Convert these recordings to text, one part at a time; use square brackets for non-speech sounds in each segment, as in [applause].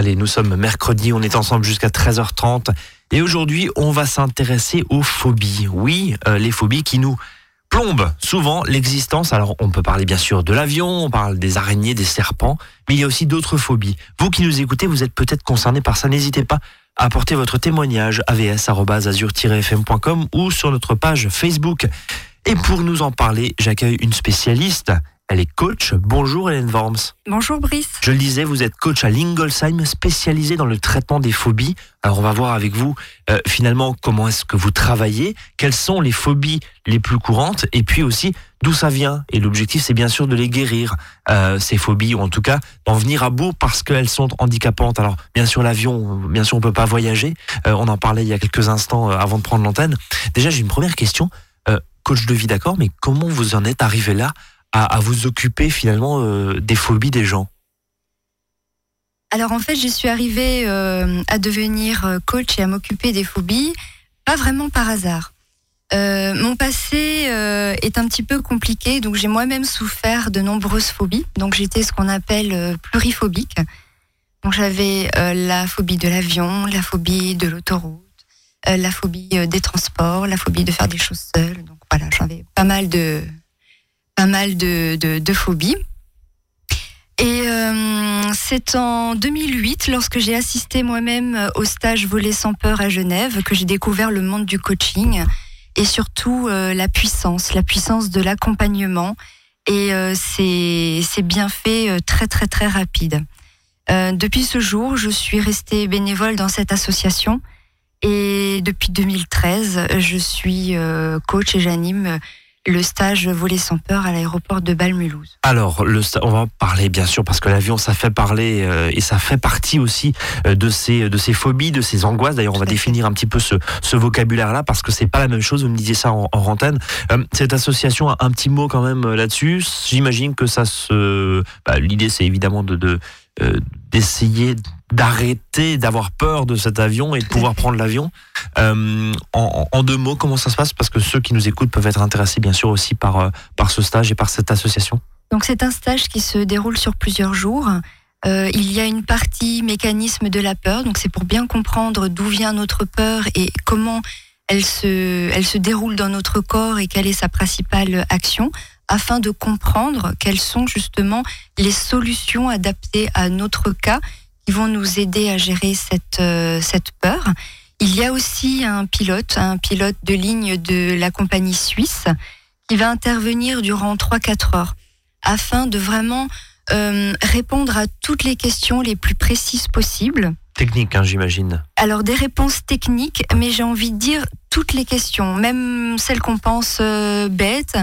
Allez, nous sommes mercredi, on est ensemble jusqu'à 13h30 et aujourd'hui on va s'intéresser aux phobies. Oui, euh, les phobies qui nous plombent souvent l'existence. Alors on peut parler bien sûr de l'avion, on parle des araignées, des serpents, mais il y a aussi d'autres phobies. Vous qui nous écoutez, vous êtes peut-être concerné par ça, n'hésitez pas à apporter votre témoignage avs.azur-fm.com ou sur notre page Facebook. Et pour nous en parler, j'accueille une spécialiste. Elle est coach. Bonjour Hélène Worms. Bonjour Brice. Je le disais, vous êtes coach à Lingolsheim, spécialisé dans le traitement des phobies. Alors on va voir avec vous euh, finalement comment est-ce que vous travaillez, quelles sont les phobies les plus courantes, et puis aussi d'où ça vient. Et l'objectif, c'est bien sûr de les guérir, euh, ces phobies, ou en tout cas d'en venir à bout parce qu'elles sont handicapantes. Alors bien sûr l'avion, bien sûr on peut pas voyager. Euh, on en parlait il y a quelques instants avant de prendre l'antenne. Déjà j'ai une première question. coach de vie, d'accord, mais comment vous en êtes arrivé là à, vous occuper finalement euh, des phobies des gens Alors en fait, je suis arrivée euh, à devenir euh, coach et à m'occuper des phobies, pas vraiment par hasard. mon passé est un petit peu compliqué, donc j'ai moi-même souffert de nombreuses phobies. Donc j'étais ce qu'on appelle pluriphobique. Donc j'avais la phobie de l'avion, la phobie de l'autoroute, la phobie des transports, la phobie de faire des choses seules. Donc voilà, j'avais pas mal de, pas mal de, de, phobies. Et euh, c'est en 2008, lorsque j'ai assisté moi-même au stage Voler sans peur à Genève, que j'ai découvert le monde du coaching et surtout euh, la puissance, la puissance de l'accompagnement et euh, c'est bien fait très très très rapide. depuis ce jour, je suis restée bénévole dans cette association et depuis 2013, je suis coach et j'anime le stage voler sans peur à l'aéroport de Bâle-Mulhouse. Alors, le, on va parler bien sûr parce que l'avion, ça fait parler euh, et ça fait partie aussi euh, de ces de ces phobies, de ces angoisses. D'ailleurs, on va définir un petit peu ce, ce vocabulaire-là parce que c'est pas la même chose. Vous me disiez ça en, en antenne. Euh, cette association a un petit mot quand même là-dessus. J'imagine que ça se. Bah, l'idée, c'est évidemment de, de d'essayer d'arrêter d'avoir peur de cet avion et de pouvoir prendre l'avion. Euh, en, deux mots, comment ça se passe? Parce que ceux qui nous écoutent peuvent être intéressés bien sûr aussi par, euh, par ce stage et par cette association. Donc c'est un stage qui se déroule sur plusieurs jours. Euh, il y a une partie mécanisme de la peur, donc c'est pour bien comprendre d'où vient notre peur et comment elle se, elle se déroule dans notre corps et quelle est sa principale action, afin de comprendre quelles sont justement les solutions adaptées à notre cas qui vont nous aider à gérer cette, euh, cette peur. Il y a aussi un pilote, un pilote de ligne de la compagnie suisse qui va intervenir durant 3-4 heures afin de vraiment euh, répondre à toutes les questions les plus précises possibles. Technique, hein, j'imagine. Alors des réponses techniques, mais j'ai envie de dire toutes les questions, même celles qu'on pense euh, bêtes.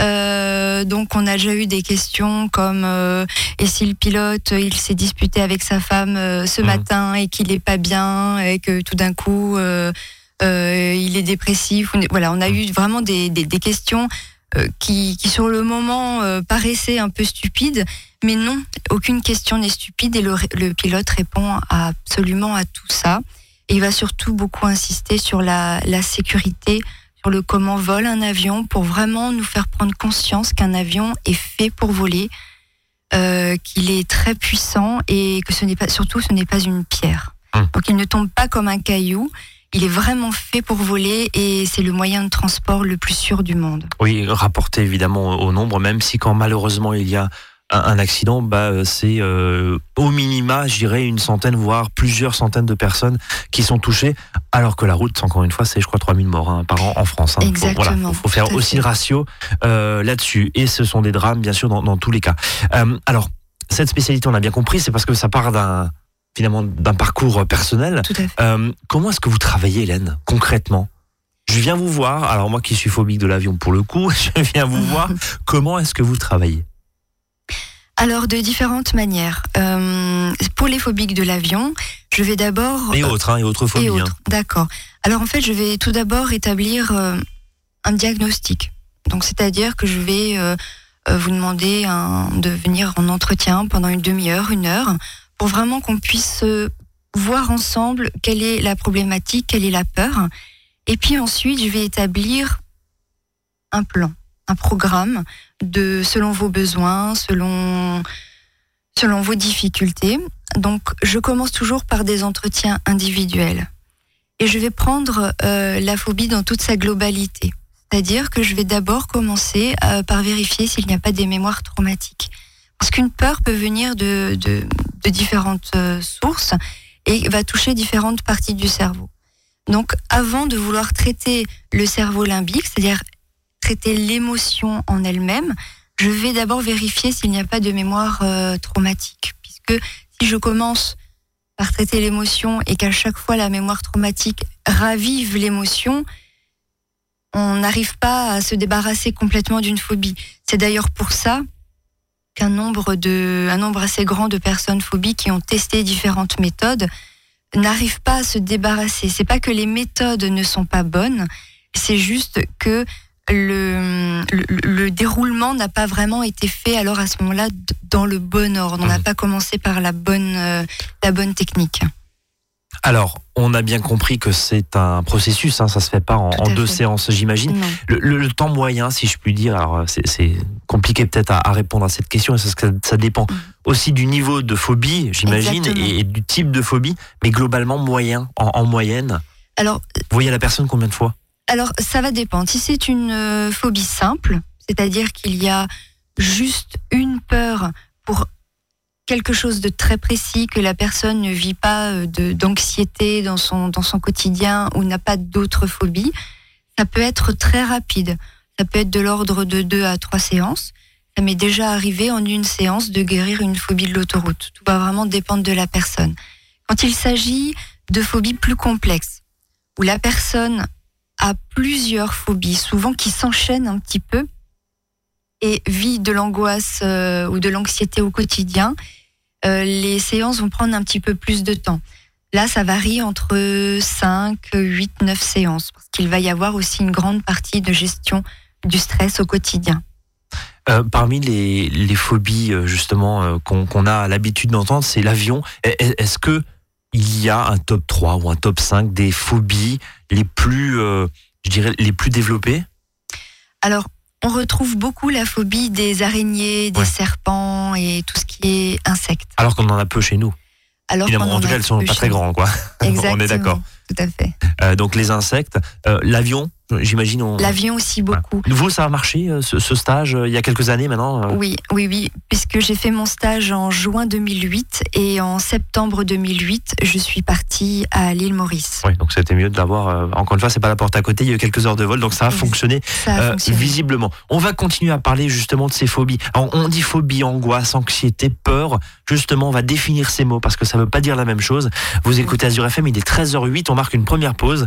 Euh, donc on a déjà eu des questions comme euh, et si le pilote il s'est disputé avec sa femme euh, ce mmh. matin et qu'il est pas bien et que tout d'un coup il est dépressif. Voilà, on a eu vraiment des, des, des questions qui, qui, sur le moment paraissaient un peu stupides, mais non, aucune question n'est stupide et le, le, pilote répond absolument à tout ça. Et il va surtout beaucoup insister sur la, la sécurité sur le comment vole un avion pour vraiment nous faire prendre conscience qu'un avion est fait pour voler, euh, qu'il est très puissant et que ce n'est pas, surtout, ce n'est pas une pierre. Hum. Donc il ne tombe pas comme un caillou. Il est vraiment fait pour voler et c'est le moyen de transport le plus sûr du monde. Oui, rapporté évidemment au nombre, même si quand malheureusement il y a un, accident, bah, c'est euh, au minima, je dirais, une centaine, voire plusieurs centaines de personnes qui sont touchées, alors que la route, encore une fois, c'est, je crois, 3000 morts hein, par an en France. Hein. Exactement. Il faut, faire aussi le ratio euh, là-dessus. Et ce sont des drames, bien sûr, dans, dans tous les cas. Euh, alors, cette spécialité, on a bien compris, c'est parce que ça part d'un finalement d'un parcours personnel. Tout à fait. Euh, comment est-ce que vous travaillez, Hélène, concrètement? Je viens vous voir, alors moi qui suis phobique de l'avion pour le coup, [laughs] je viens vous voir, [laughs] comment est-ce que vous travaillez? Alors de différentes manières. Euh, pour les phobiques de l'avion, je vais d'abord et autres hein, et autres phobies. Hein. D'accord. Alors en fait, je vais tout d'abord établir euh, un diagnostic. Donc c'est-à-dire que je vais euh, vous demander de venir en entretien pendant une demi-heure, une heure, pour vraiment qu'on puisse voir ensemble quelle est la problématique, quelle est la peur. Et puis ensuite, je vais établir un plan un programme de selon vos besoins, selon selon vos difficultés. Donc, je commence toujours par des entretiens individuels. Et je vais prendre euh, la phobie dans toute sa globalité. C'est-à-dire que je vais d'abord commencer euh, par vérifier s'il n'y a pas des mémoires traumatiques. Parce qu'une peur peut venir de, de, différentes euh, sources et va toucher différentes parties du cerveau. Donc, avant de vouloir traiter le cerveau limbique, c'est-à-dire traiter l'émotion en elle-même, je vais d'abord vérifier s'il n'y a pas de mémoire euh, traumatique. Puisque si je commence par traiter l'émotion et qu'à chaque fois la mémoire traumatique ravive l'émotion, on n'arrive pas à se débarrasser complètement d'une phobie. C'est d'ailleurs pour ça qu'un nombre nombre assez grand de personnes phobiques qui ont testé différentes méthodes n'arrivent pas à se débarrasser. C'est pas que les méthodes ne sont pas bonnes, c'est juste que le, le, déroulement n'a pas vraiment été fait alors à ce moment-là dans le bon ordre. On n'a mmh. pas commencé par la bonne, euh, la bonne technique. Alors, on a bien compris que c'est un processus, hein, ça se fait pas en, deux séances, j'imagine. Le, temps moyen, si je puis dire, alors c'est compliqué peut-être à, répondre à cette question, ça, ça dépend mm. aussi du niveau de phobie, j'imagine, et, du type de phobie, mais globalement moyen, en, moyenne. Alors, vous voyez la personne combien de fois? Alors, ça va dépendre. Si c'est une euh, phobie simple, c'est-à-dire qu'il y a juste une peur pour quelque chose de très précis, que la personne ne vit pas euh, d'anxiété dans son, dans son quotidien ou n'a pas d'autres phobies, ça peut être très rapide. Ça peut être de l'ordre de deux à trois séances. Ça m'est déjà arrivé en une séance de guérir une phobie de l'autoroute. Tout va vraiment dépendre de la personne. Quand il s'agit de phobies plus complexes, où la personne a plusieurs phobies, souvent qui s'enchaînent un petit peu, et vit de l'angoisse euh, ou de l'anxiété au quotidien, euh, les séances vont prendre un petit peu plus de temps. Là, ça varie entre 5, 8, 9 séances, parce qu'il va y avoir aussi une grande partie de gestion du stress au quotidien. Euh, parmi les, phobies euh, justement qu'on a l'habitude d'entendre, c'est l'avion. Est-ce que il y a un top 3 ou un top 5 des phobies les plus, je dirais, les plus développées? Alors, on retrouve beaucoup la phobie des araignées, des serpents et tout ce qui est insectes. Alors qu'on en a peu chez nous. Alors en, tout cas, elles sont pas très grandes, quoi. Exactement. [laughs] on est d'accord. Tout à fait. Euh, donc les insectes, euh, l'avion, J'imagine. On... L'avion aussi beaucoup. Vous, ça a marché euh, ce, stage euh, il y a quelques années maintenant euh Oui, oui, oui, puisque j'ai fait mon stage en juin 2008 et en septembre 2008, je suis partie à l'île Maurice. Oui, donc c'était mieux de l'avoir. encore une fois, c'est pas la porte à côté, il y a eu quelques heures de vol, donc ça a fonctionné visiblement. On va continuer à parler justement de ces phobies. on dit phobie, angoisse, anxiété, peur. Justement, on va définir ces mots parce que ça ne veut pas dire la même chose. Vous écoutez Azure FM, il est 13h08, on marque une première pause.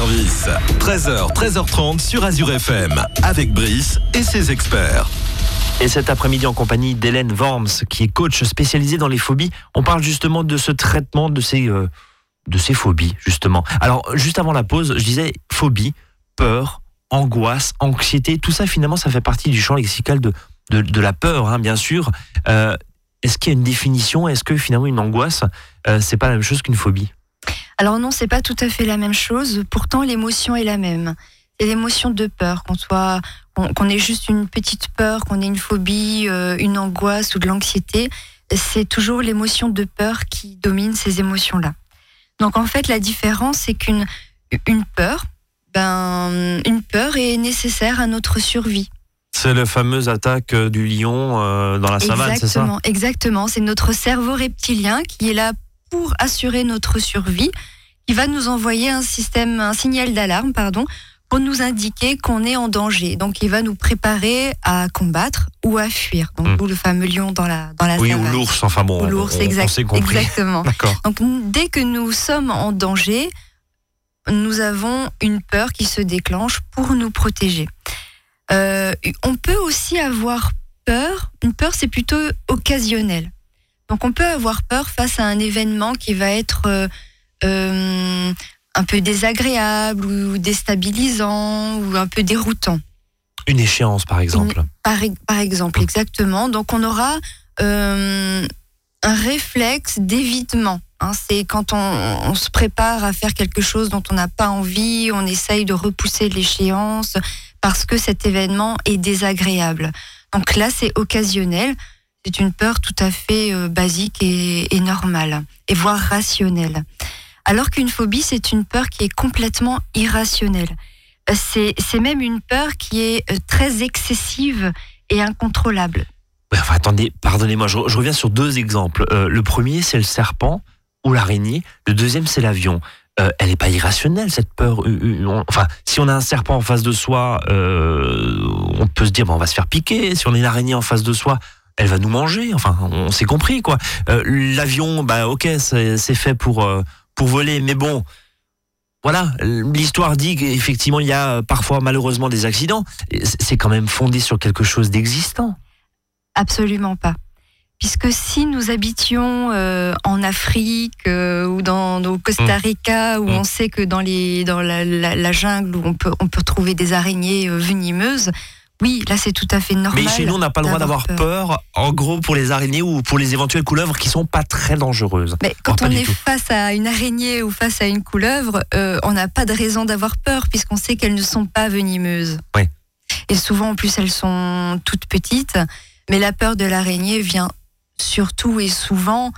Service. 13h, 13h30 sur Azure FM, avec Brice et ses experts. Et cet après-midi, en compagnie d'Hélène Worms, qui est coach spécialisée dans les phobies, on parle justement de ce traitement de ces, euh, de ces phobies, justement. Alors, juste avant la pause, je disais phobie, peur, angoisse, anxiété, tout ça, finalement, ça fait partie du champ lexical de, de, la peur, hein, bien sûr. Euh, est-ce qu'il y a une définition? Est-ce que finalement, une angoisse, euh, c'est pas la même chose qu'une phobie? Alors non, c'est pas tout à fait la même chose. Pourtant, l'émotion est la même. C'est l'émotion de peur, qu'on soit, qu'on ait juste une petite peur, qu'on ait une phobie, euh, une angoisse ou de l'anxiété. C'est toujours l'émotion de peur qui domine ces émotions-là. Donc en fait, la différence, c'est qu'une une peur, ben, une peur est nécessaire à notre survie. C'est la fameuse attaque euh, du lion euh, dans la savane, c'est ça? Exactement, c'est notre cerveau reptilien qui est là pour assurer notre survie, qui va nous envoyer un système, un signal d'alarme, pardon, pour nous indiquer qu'on est en danger. Donc, il va nous préparer à combattre ou à fuir. Donc, hmm. le fameux lion dans la dans la Oui, ou l'ours. Enfin bon, l'ours, exactement. Donc, dès que nous sommes en danger, nous avons une peur qui se déclenche pour nous protéger. Euh, on peut aussi avoir peur. Une peur, c'est plutôt occasionnel. Donc on peut avoir peur face à un événement qui va être euh, euh, un peu désagréable ou déstabilisant ou un peu déroutant. Une échéance, par exemple. par, exemple, exactement. Donc on aura euh, un réflexe d'évitement. Hein. c'est quand on, se prépare à faire quelque chose dont on n'a pas envie, on essaye de repousser l'échéance parce que cet événement est désagréable. Donc là, c'est occasionnel c'est une peur tout à fait euh, basique et, normale, et voire rationnelle. Alors qu'une phobie, c'est une peur qui est complètement irrationnelle. Euh, c'est même une peur qui est euh, très excessive et incontrôlable. Enfin, attendez, pardonnez-moi, je, reviens sur deux exemples. le premier, c'est le serpent ou l'araignée. Le deuxième, c'est l'avion. elle n'est pas irrationnelle, cette peur. enfin, si on a un serpent en face de soi, on peut se dire, bon, on va se faire piquer. Si on a une araignée en face de soi, elle va nous manger. Enfin, on s'est compris quoi. Euh, l'avion, bah ok, c'est fait pour euh, pour voler, mais bon. Voilà, l'histoire dit qu'effectivement il y a parfois malheureusement des accidents. C'est quand même fondé sur quelque chose d'existant. Absolument pas. Puisque si nous habitions euh, en Afrique ou dans, au Costa mmh. Rica, où mmh. on sait que dans, les, dans la, jungle, où on peut, on peut trouver des araignées venimeuses, oui, là c'est tout à fait normal. Mais chez nous, on n'a pas le droit d'avoir peur. en gros, pour les araignées ou pour les éventuelles couleuvres qui sont pas très dangereuses. Mais quand on est face à une araignée ou face à une couleuvre, euh, on n'a pas de raison d'avoir peur puisqu'on sait qu'elles ne sont pas venimeuses. Oui. Et souvent, en plus, elles sont toutes petites. Mais la peur de l'araignée vient surtout et souvent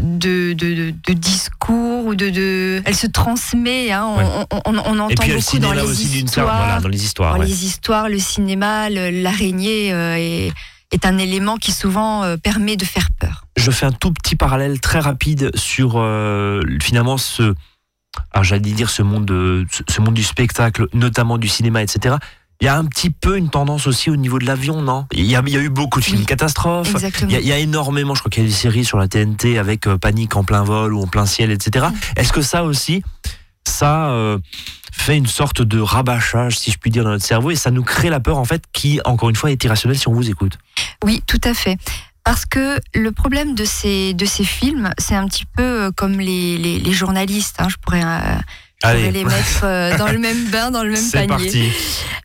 de, de, de, discours ou de, de, elle se transmet. Hein, on, on, on, entend beaucoup dans les, histoires, dans les histoires. les histoires, le cinéma, l'araignée euh, est, est, un élément qui souvent euh, permet de faire peur. Je fais un tout petit parallèle très rapide sur euh, finalement ce, j'allais dire ce monde, de, ce monde du spectacle, notamment du cinéma, etc. Il y a un petit peu une tendance aussi au niveau de l'avion, non? Il y, a, eu beaucoup de films catastrophes. Il y, a, énormément, je crois qu'il y a des séries sur la TNT avec euh, panique en plein vol ou en plein ciel, etc. Mm. Est-ce que ça aussi, ça euh, fait une sorte de rabâchage, si je puis dire, dans notre cerveau et ça nous crée la peur, en fait, qui, encore une fois, est irrationnelle si on vous écoute? Oui, tout à fait. Parce que le problème de ces, de ces films, c'est un petit peu euh, comme les, journalistes. Hein, je pourrais Allez. les mettre euh, [laughs] dans le même bain, dans le même panier. Parti.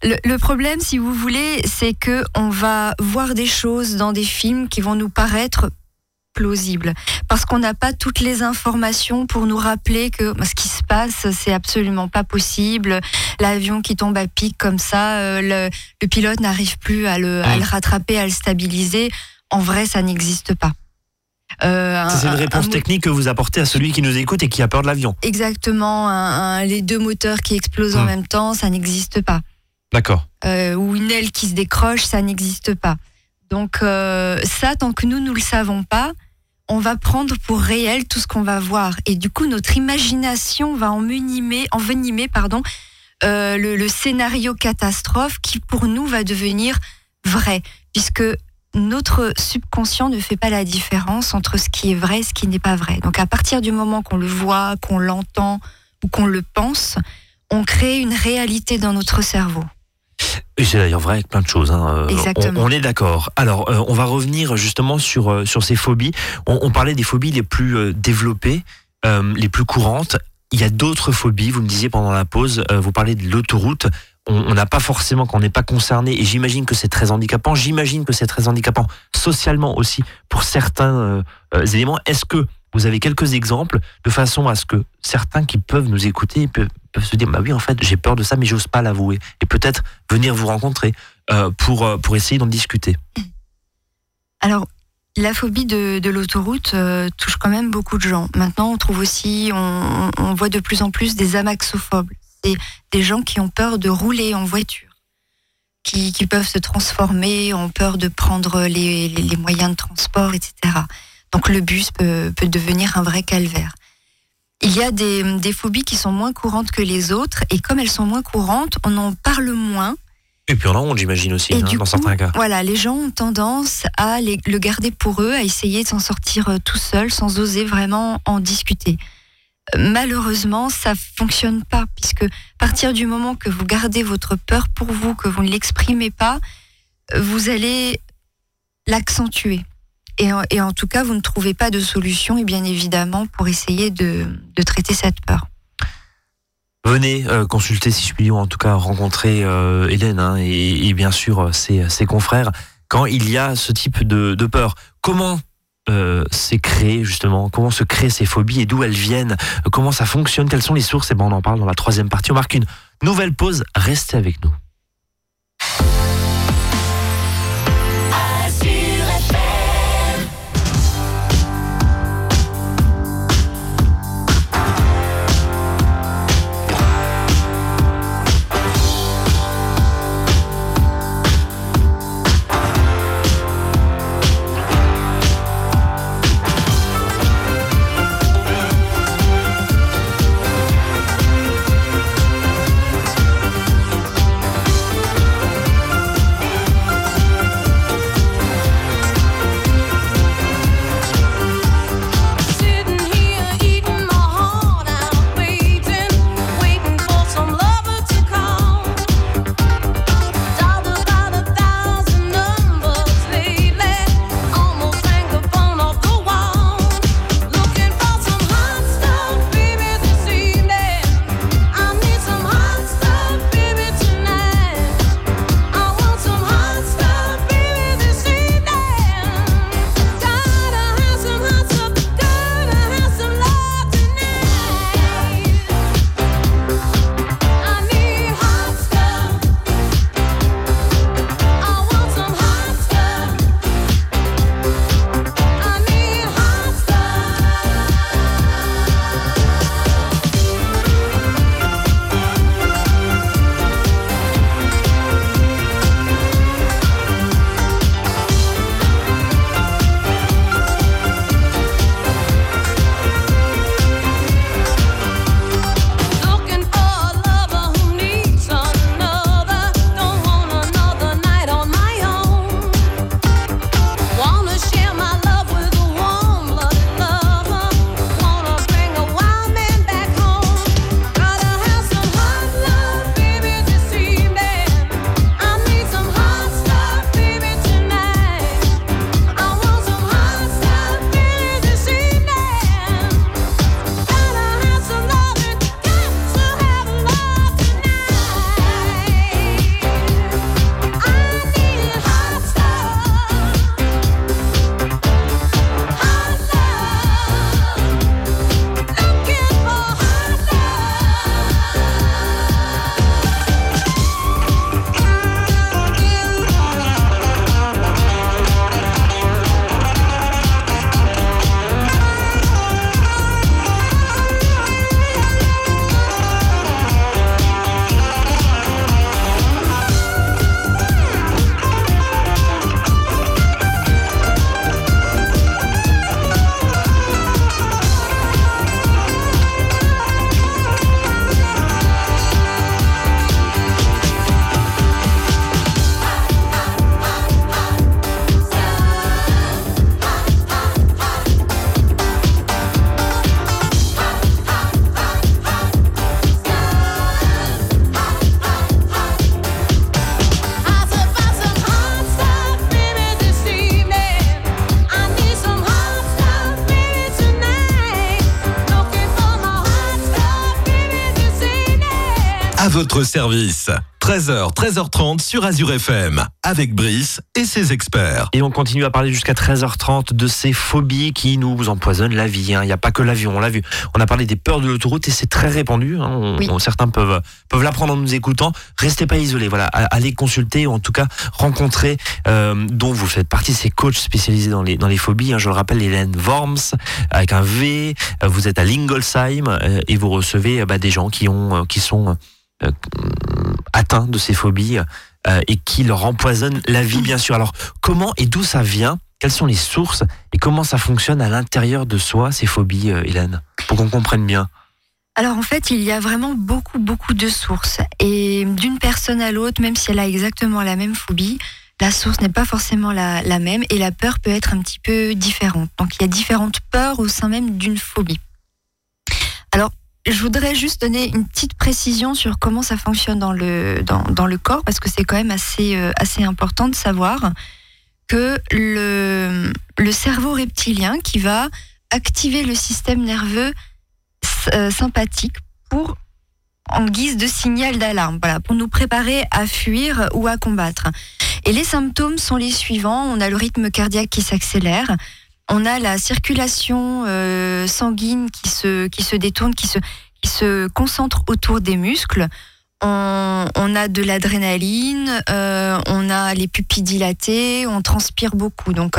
Le, problème, si vous voulez, c'est que on va voir des choses dans des films qui vont nous paraître plausibles parce qu'on n'a pas toutes les informations pour nous rappeler que ce qui se passe c'est absolument pas possible l'avion qui tombe à pic comme ça euh, le, pilote n'arrive plus à le, à le rattraper à le stabiliser en vrai ça n'existe pas euh, c'est une réponse technique que vous apportez à celui qui nous écoute et qui a peur de l'avion. Exactement. les deux moteurs qui explosent en hmm. même temps, ça n'existe pas. D'accord. Euh, ou une aile qui se décroche, ça n'existe pas. Donc euh, ça, tant que nous, nous le savons pas, on va prendre pour réel tout ce qu'on va voir. Et du coup, notre imagination va envenimer, envenimer pardon, le, le scénario catastrophe qui, pour nous, va devenir vrai. Puisque notre subconscient ne fait pas la différence entre ce qui est vrai et ce qui n'est pas vrai. Donc à partir du moment qu'on le voit, qu'on l'entend, ou qu'on le pense, on crée une réalité dans notre cerveau. Et c'est d'ailleurs vrai avec plein de choses. Hein. Euh, Exactement. On, est d'accord. Alors, euh, on va revenir justement sur, euh, sur ces phobies. On, parlait des phobies les plus développées, les plus courantes. Il y a d'autres phobies, vous me disiez pendant la pause, vous parlez de l'autoroute. On n'a pas forcément, quand on n'est pas concerné, et j'imagine que c'est très handicapant, j'imagine que c'est très handicapant socialement aussi pour certains éléments. Est-ce que vous avez quelques exemples de façon à ce que certains qui peuvent nous écouter peuvent, se dire bah oui en fait j'ai peur de ça mais j'ose pas l'avouer et peut-être venir vous rencontrer euh, pour euh, essayer d'en discuter? Alors la phobie de, l'autoroute euh, touche quand même beaucoup de gens. Maintenant on trouve aussi on, voit de plus en plus des amaxophobes, c'est des gens qui ont peur de rouler en voiture. Qui, peuvent se transformer, ont peur de prendre les, les moyens de transport, etc. Donc le bus peut, devenir un vrai calvaire. Il y a des, phobies qui sont moins courantes que les autres, et comme elles sont moins courantes, on en parle moins. Et puis on a honte, j'imagine aussi, hein, dans certains cas. Voilà, les gens ont tendance à le garder pour eux, à essayer de s'en sortir euh, tout seul, sans oser vraiment en discuter. Malheureusement, ça fonctionne pas, puisque à partir du moment que vous gardez votre peur pour vous, que vous ne l'exprimez pas, vous allez l'accentuer. Et en, tout cas, vous ne trouvez pas de solution, et bien évidemment, pour essayer de, traiter cette peur. Venez euh, consulter, si dire, en tout cas rencontrer euh, Hélène hein, et, bien sûr euh, ses, confrères quand il y a ce type de, peur. Comment c'est créé justement Comment se créent ces phobies et d'où elles viennent Comment ça fonctionne Quelles sont les sources Et ben on en parle dans la troisième partie. On marque une nouvelle pause. Restez avec nous. Votre service. 13h, 13h30 sur Azure FM, avec Brice et ses experts. Et on continue à parler jusqu'à 13h30 de ces phobies qui nous empoisonnent la vie. hein. Il n'y a pas que l'avion, on l'a vu. On a parlé des peurs de l'autoroute et c'est très répandu. hein. On- Oui. on- certains peuvent, peuvent l'apprendre en nous écoutant. Restez pas isolés. Voilà, allez consulter ou en tout cas rencontrer, euh, dont vous faites partie, ces coachs spécialisés dans les, dans les phobies. hein. Je le rappelle, Hélène Worms, avec un V. Vous êtes à Lingolsheim euh, et vous recevez euh, bah, des gens qui, ont, euh, qui sont euh, atteints de ces phobies euh, et qui leur empoisonnent la vie, bien sûr. Alors, comment et d'où ça vient? Quelles sont les sources? Et comment ça fonctionne à l'intérieur de soi, ces phobies, euh, Hélène? Pour qu'on comprenne bien. Alors en fait, il y a vraiment beaucoup, beaucoup de sources. Et d'une personne à l'autre, même si elle a exactement la même phobie, la source n'est pas forcément la, la même et la peur peut être un petit peu différente. Donc il y a différentes peurs au sein même d'une phobie. Je voudrais juste donner une petite précision sur comment ça fonctionne dans le, corps, parce que c'est quand même assez, euh, important de savoir que le, le cerveau reptilien qui va activer le système nerveux euh, sympathique pour en guise de signal d'alarme, voilà, pour nous préparer à fuir ou à combattre. Et les symptômes sont les suivants on a le rythme cardiaque qui s'accélère, on a la circulation euh, sanguine qui se qui se détourne, qui se se concentre autour des muscles. On, a de l'adrénaline, euh, on a les pupilles dilatées, on transpire beaucoup. Donc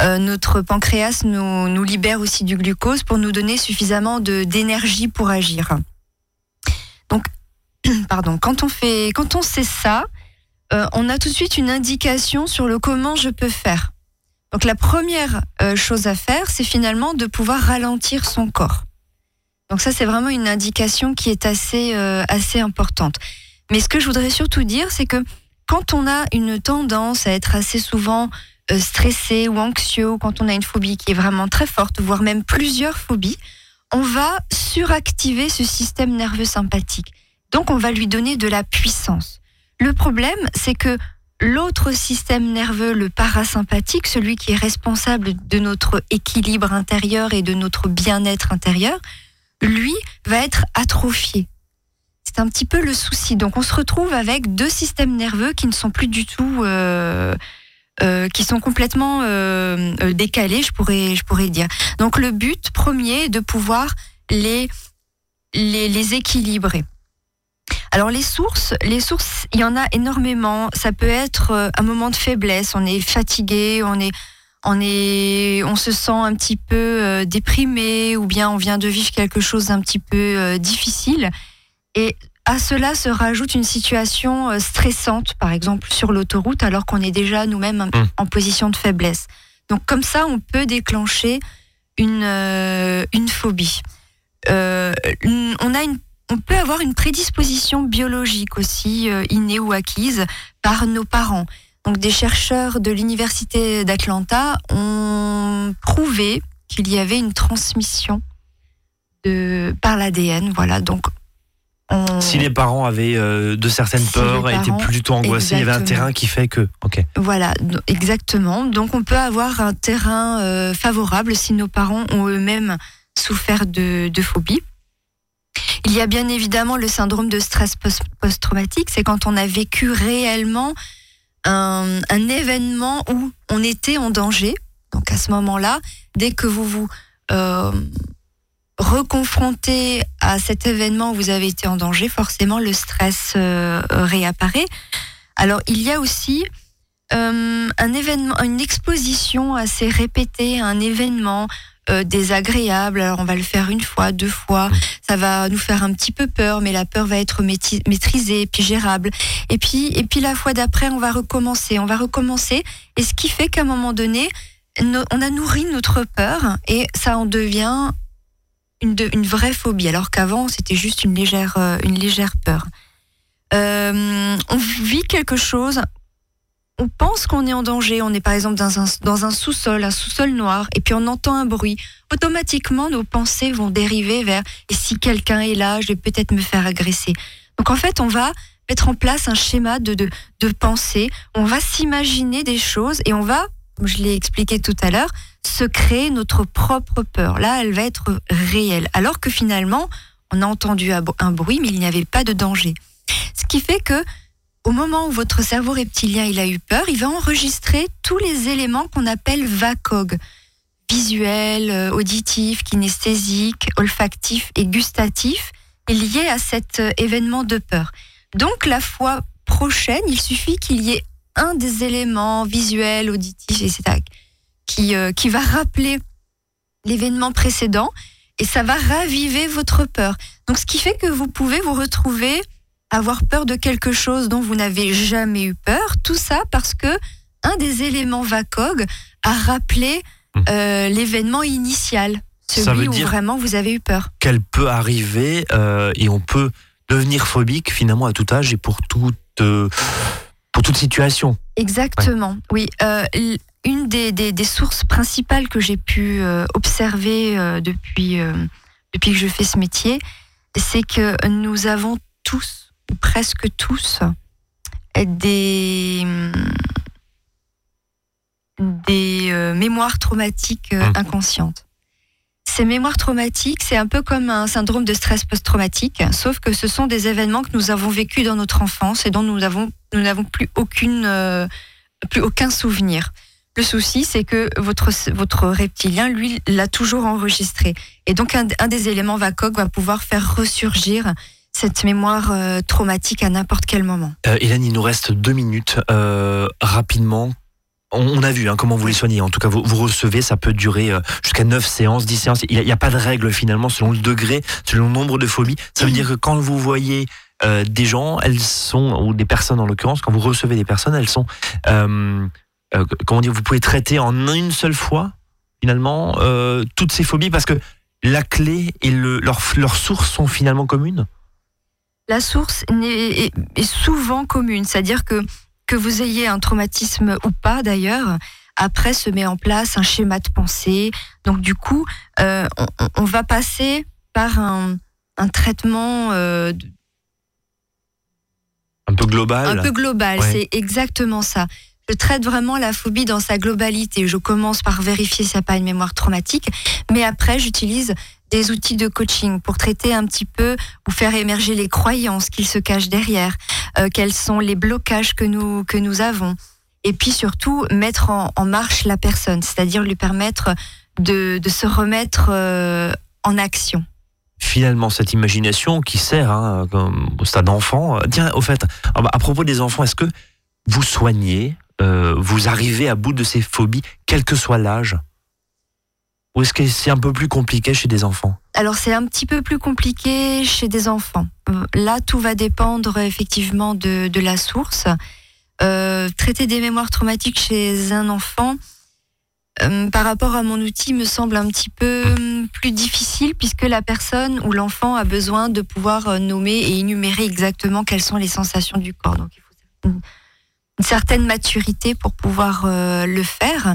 euh, notre pancréas nous, libère aussi du glucose pour nous donner suffisamment d'énergie pour agir. Donc, [clears throat] pardon, quand on fait, quand on sait ça, on a tout de suite une indication sur le comment je peux faire. Donc la première euh, chose à faire, c'est finalement de pouvoir ralentir son corps. Donc ça, c'est vraiment une indication qui est assez euh, assez importante. Mais ce que je voudrais surtout dire, c'est que quand on a une tendance à être assez souvent euh, stressé ou anxieux, ou quand on a une phobie qui est vraiment très forte, voire même plusieurs phobies, on va suractiver ce système nerveux sympathique. Donc on va lui donner de la puissance. Le problème, c'est que l'autre système nerveux, le parasympathique, celui qui est responsable de notre équilibre intérieur et de notre bien-être intérieur, lui va être atrophié. C'est un petit peu le souci. Donc on se retrouve avec deux systèmes nerveux qui ne sont plus du tout... euh, euh, qui sont complètement euh, euh, décalés, je pourrais, je pourrais dire. Donc le but premier est de pouvoir les, les, les équilibrer. Alors les sources, les sources, il y en a énormément. Ça peut être euh, un moment de faiblesse, on est fatigué, on est, on est, on se sent un petit peu euh, déprimé, ou bien on vient de vivre quelque chose d'un petit peu euh, difficile. Et à cela se rajoute une situation stressante, par exemple sur l'autoroute, alors qu'on est déjà nous-mêmes en position de faiblesse. Donc comme ça, on peut déclencher une, une phobie. Euh, on, a une, on peut avoir une prédisposition biologique aussi, euh, innée ou acquise, par nos parents. Donc des chercheurs de l'Université d'Atlanta ont prouvé qu'il y avait une transmission de, par l'ADN. Voilà, donc on- Si les parents avaient euh, de certaines Si peurs, les étaient parents- plutôt angoissés, il y avait un terrain qui fait que. Ok. Voilà, exactement. Donc on peut avoir un terrain euh, favorable si nos parents ont eux-mêmes souffert de, de phobie. Il y a bien évidemment le syndrome de stress post- post-traumatique, c'est quand on a vécu réellement un, un événement où on était en danger. Donc à ce moment-là, dès que vous vous euh, reconfrontez à cet événement où vous avez été en danger, forcément le stress euh, réapparaît. Alors il y a aussi euh, un événement, une exposition assez répétée un événement euh, désagréable. Alors on va le faire une fois, deux fois. Ça va nous faire un petit peu peur, mais la peur va être maîtri- maîtrisée, puis gérable. Et puis, et puis la fois d'après, on va recommencer, on va recommencer. Et ce qui fait qu'à un moment donné, no- on a nourri notre peur et ça en devient une, de- une vraie phobie. Alors qu'avant, c'était juste une légère, euh, une légère peur. Euh, on vit quelque chose, on pense qu'on est en danger, on est par exemple dans un, sous-sol, un sous-sol noir, et puis on entend un bruit. Automatiquement, nos pensées vont dériver vers et si quelqu'un est là, je vais peut-être me faire agresser. Donc en fait, on va mettre en place un schéma de, de, de pensée, on va s'imaginer des choses et on va, comme je l'ai expliqué tout à l'heure, se créer notre propre peur. Là, elle va être réelle. Alors que finalement, on a entendu un bruit, mais il n'y avait pas de danger. Ce qui fait que au moment où votre cerveau reptilien il a eu peur, il va enregistrer tous les éléments qu'on appelle VACOG visuel, euh, auditif, kinesthésique, olfactif et gustatif liés à cet euh, événement de peur. Donc la fois prochaine, il suffit qu'il y ait un des éléments visuels, auditifs, etc., qui, euh, qui va rappeler l'événement précédent et ça va raviver votre peur. Donc ce qui fait que vous pouvez vous retrouver avoir peur de quelque chose dont vous n'avez jamais eu peur, tout ça parce que un des éléments VACOG a rappelé mmh. euh, l'événement initial, celui où vraiment vous avez eu peur. Qu'elle peut arriver euh, et on peut devenir phobique finalement à tout âge et pour toute, euh, pour toute situation. Exactement, oui. une des, des, des, sources principales que j'ai pu observer depuis, depuis que je fais ce métier, c'est que nous avons tous, presque tous, des, des euh, mémoires traumatiques euh, mmh. inconscientes. Ces mémoires traumatiques, c'est un peu comme un syndrome de stress post-traumatique, sauf que ce sont des événements que nous avons vécus dans notre enfance et dont nous avons nous n'avons plus aucune euh, plus aucun souvenir. Le souci, c'est que votre, votre reptilien, lui, l'a toujours enregistré. Et donc, un, des éléments VACOG va pouvoir faire ressurgir cette mémoire traumatique à n'importe quel moment. Hélène, il nous reste deux minutes. rapidement, on, a vu hein, comment vous les soignez. En tout cas, vous, recevez, ça peut durer euh, jusqu'à 9 séances, 10 séances. Il n'y a, pas de règle finalement selon le degré, selon le nombre de phobies. Ça veut dire que quand vous voyez euh, des gens, elles sont, ou des personnes en l'occurrence, quand vous recevez des personnes, elles sont, euh, comment dire, vous pouvez traiter en une seule fois finalement toutes ces phobies parce que la clé et le, leur, leur source sont finalement communes? La source est souvent commune, c'est-à-dire que que vous ayez un traumatisme ou pas d'ailleurs, après se met en place un schéma de pensée. Donc du coup, euh, on, va passer par un, traitement euh, un peu global. Un peu global, c'est exactement ça. Je traite vraiment la phobie dans sa globalité. Je commence par vérifier s'il n'y a pas une mémoire traumatique, mais après j'utilise des outils de coaching pour traiter un petit peu ou faire émerger les croyances qui se cachent derrière, euh, quels sont les blocages que nous, que nous avons. Et puis surtout, mettre en, marche la personne, c'est-à-dire lui permettre de, se remettre euh, en action. Finalement, cette imagination qui sert hein, au stade enfant. Euh, tiens, au fait, à propos des enfants, est-ce que vous soignez, vous arrivez à bout de ces phobies, quel que soit l'âge? Ou est-ce que c'est un peu plus compliqué chez des enfants Alors c'est un petit peu plus compliqué chez des enfants. Euh, là, tout va dépendre effectivement de, la source. Euh, traiter des mémoires traumatiques chez un enfant, euh, par rapport à mon outil, me semble un petit peu plus difficile puisque la personne ou l'enfant a besoin de pouvoir nommer et énumérer exactement quelles sont les sensations du corps. Donc il faut une, certaine maturité pour pouvoir le faire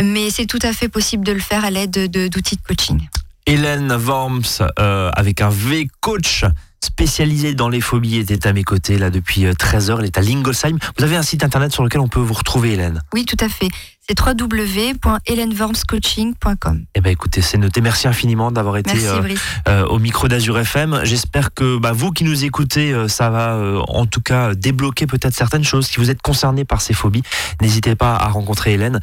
mais c'est tout à fait possible de le faire à l'aide d'outils de, coaching. Hélène Worms, euh, avec un V coach spécialisé dans les phobies, était à mes côtés là depuis 13 euh, heures. Elle est à Lingolsheim. Vous avez un site internet sur lequel on peut vous retrouver, Hélène? Oui, tout à fait. C'est www.helenwormscoaching.com. Eh ben, écoutez, c'est noté. Merci infiniment d'avoir été euh, au micro d'Azur FM. J'espère que bah, vous qui nous écoutez, ça va en tout cas débloquer peut-être certaines choses. Si vous êtes concerné par ces phobies, n'hésitez pas à rencontrer Hélène.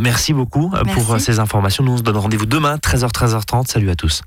merci beaucoup pour ces informations. Nous on se donne rendez-vous demain, 13h, 13h30. Salut à tous.